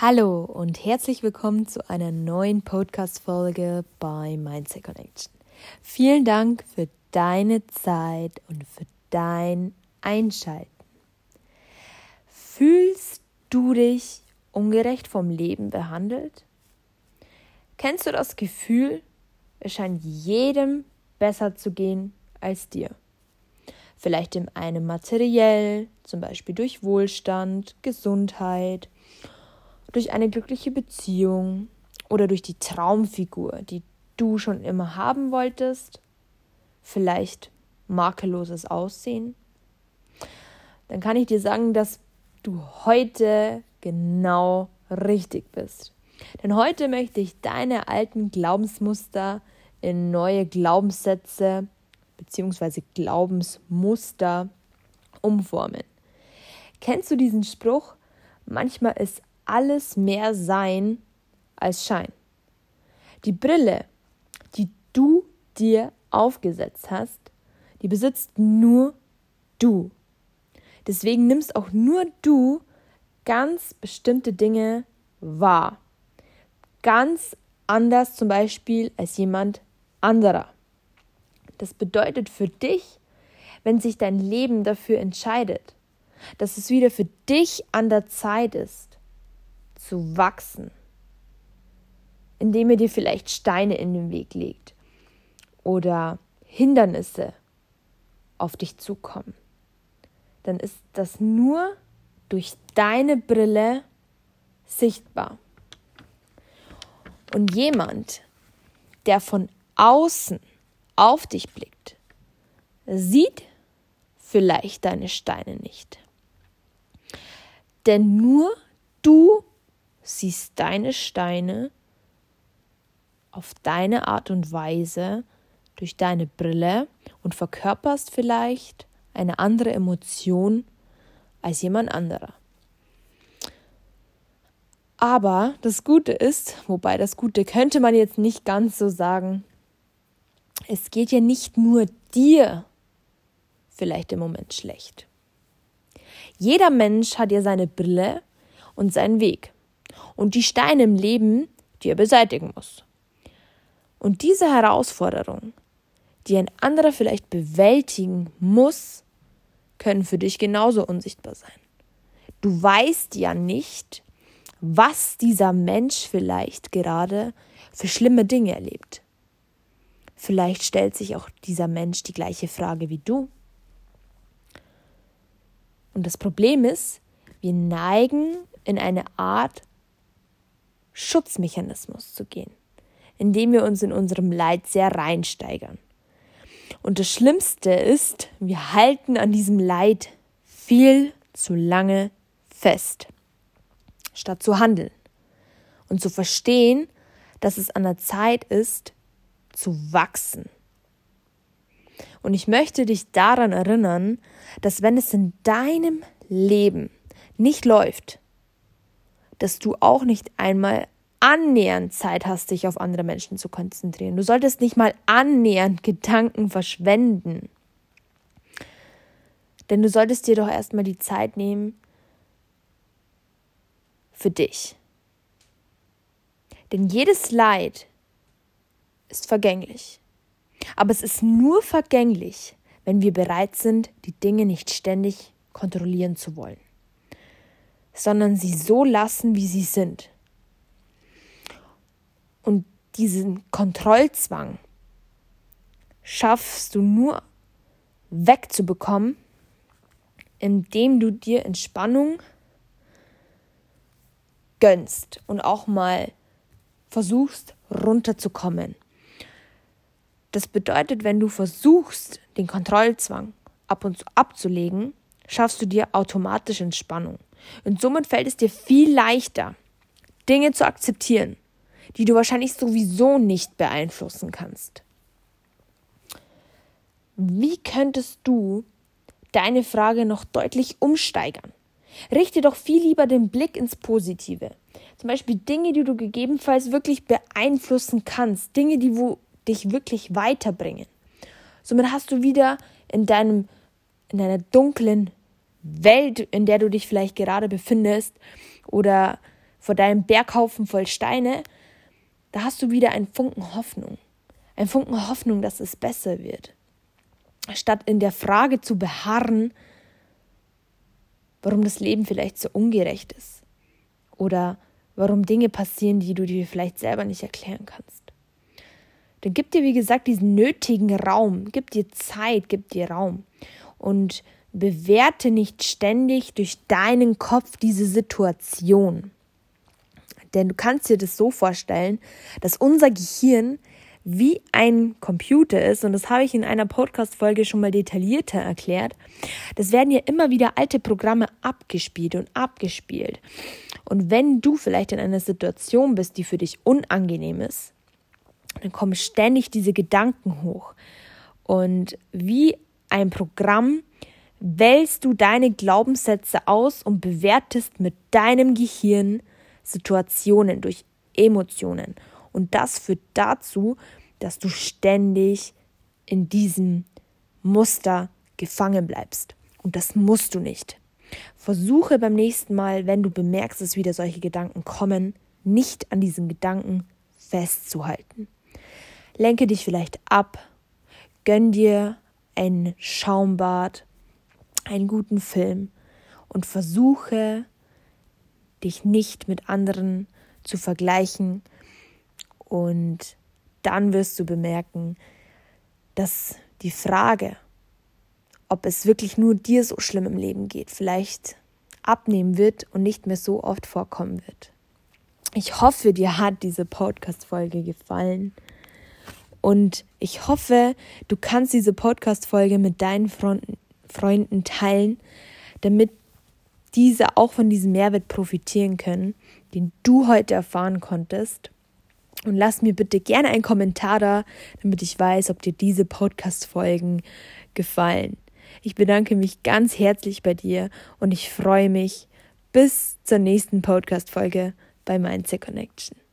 Hallo und herzlich willkommen zu einer neuen Podcast-Folge bei Mindset Connection. Vielen Dank für deine Zeit und für dein Einschalten. Fühlst du dich ungerecht vom Leben behandelt? Kennst du das Gefühl, es scheint jedem besser zu gehen als dir? Vielleicht in einem materiell, zum Beispiel durch Wohlstand, Gesundheit, durch eine glückliche Beziehung oder durch die Traumfigur, die du schon immer haben wolltest, vielleicht makelloses Aussehen, dann kann ich dir sagen, dass du heute genau richtig bist. Denn heute möchte ich deine alten Glaubensmuster in neue Glaubenssätze bzw. Glaubensmuster umformen. Kennst du diesen Spruch? Manchmal ist alles mehr Sein als Schein. Die Brille, die du dir aufgesetzt hast, die besitzt nur du. Deswegen nimmst auch nur du ganz bestimmte Dinge wahr. Ganz anders zum Beispiel als jemand anderer. Das bedeutet für dich, wenn sich dein Leben dafür entscheidet, dass es wieder für dich an der Zeit ist, zu wachsen, indem er dir vielleicht Steine in den Weg legt oder Hindernisse auf dich zukommen, dann ist das nur durch deine Brille sichtbar. Und jemand, der von außen auf dich blickt, sieht vielleicht deine Steine nicht. Denn nur du siehst deine Steine auf deine Art und Weise durch deine Brille und verkörperst vielleicht eine andere Emotion als jemand anderer. Aber das Gute ist, wobei das Gute könnte man jetzt nicht ganz so sagen, es geht ja nicht nur dir vielleicht im Moment schlecht. Jeder Mensch hat ja seine Brille und seinen Weg und die Steine im Leben, die er beseitigen muss. Und diese Herausforderung, die ein anderer vielleicht bewältigen muss, können für dich genauso unsichtbar sein. Du weißt ja nicht, was dieser Mensch vielleicht gerade für schlimme Dinge erlebt. Vielleicht stellt sich auch dieser Mensch die gleiche Frage wie du. Und das Problem ist, wir neigen in eine Art Schutzmechanismus zu gehen, indem wir uns in unserem Leid sehr reinsteigern. Und das Schlimmste ist, wir halten an diesem Leid viel zu lange fest, statt zu handeln und zu verstehen, dass es an der Zeit ist, zu wachsen. Und ich möchte dich daran erinnern, dass wenn es in deinem Leben nicht läuft, dass du auch nicht einmal annähernd Zeit hast, dich auf andere Menschen zu konzentrieren. Du solltest nicht mal annähernd Gedanken verschwenden. Denn du solltest dir doch erstmal die Zeit nehmen für dich. Denn jedes Leid ist vergänglich. Aber es ist nur vergänglich, wenn wir bereit sind, die Dinge nicht ständig kontrollieren zu wollen sondern sie so lassen, wie sie sind. Und diesen Kontrollzwang schaffst du nur wegzubekommen, indem du dir Entspannung gönnst und auch mal versuchst runterzukommen. Das bedeutet, wenn du versuchst, den Kontrollzwang ab und zu abzulegen, schaffst du dir automatisch Entspannung. Und somit fällt es dir viel leichter, Dinge zu akzeptieren, die du wahrscheinlich sowieso nicht beeinflussen kannst. Wie könntest du deine Frage noch deutlich umsteigern? Richte doch viel lieber den Blick ins Positive. Zum Beispiel Dinge, die du gegebenenfalls wirklich beeinflussen kannst, Dinge, die wo dich wirklich weiterbringen. Somit hast du wieder in deinem in deiner dunklen Welt, in der du dich vielleicht gerade befindest oder vor deinem Berghaufen voll Steine, da hast du wieder einen Funken Hoffnung. Ein Funken Hoffnung, dass es besser wird. Statt in der Frage zu beharren, warum das Leben vielleicht so ungerecht ist. Oder warum Dinge passieren, die du dir vielleicht selber nicht erklären kannst. Dann gib dir, wie gesagt, diesen nötigen Raum, gib dir Zeit, gib dir Raum und bewerte nicht ständig durch deinen Kopf diese Situation. Denn du kannst dir das so vorstellen, dass unser Gehirn wie ein Computer ist, und das habe ich in einer Podcast-Folge schon mal detaillierter erklärt, das werden ja immer wieder alte Programme abgespielt und abgespielt. Und wenn du vielleicht in einer Situation bist, die für dich unangenehm ist, dann kommen ständig diese Gedanken hoch. Und wie ein Programm wählst du deine Glaubenssätze aus und bewertest mit deinem Gehirn Situationen durch Emotionen. Und das führt dazu, dass du ständig in diesem Muster gefangen bleibst. Und das musst du nicht. Versuche beim nächsten Mal, wenn du bemerkst, dass wieder solche Gedanken kommen, nicht an diesen Gedanken festzuhalten. Lenke dich vielleicht ab, gönn dir ein Schaumbad, einen guten Film und versuche dich nicht mit anderen zu vergleichen und dann wirst du bemerken, dass die Frage, ob es wirklich nur dir so schlimm im Leben geht, vielleicht abnehmen wird und nicht mehr so oft vorkommen wird. Ich hoffe, dir hat diese Podcast-Folge gefallen. Und ich hoffe, du kannst diese Podcast-Folge mit deinen Freunden teilen, damit diese auch von diesem Mehrwert profitieren können, den du heute erfahren konntest. Und lass mir bitte gerne einen Kommentar da, damit ich weiß, ob dir diese Podcast-Folgen gefallen. Ich bedanke mich ganz herzlich bei dir und ich freue mich bis zur nächsten Podcast-Folge bei Mindset Connection.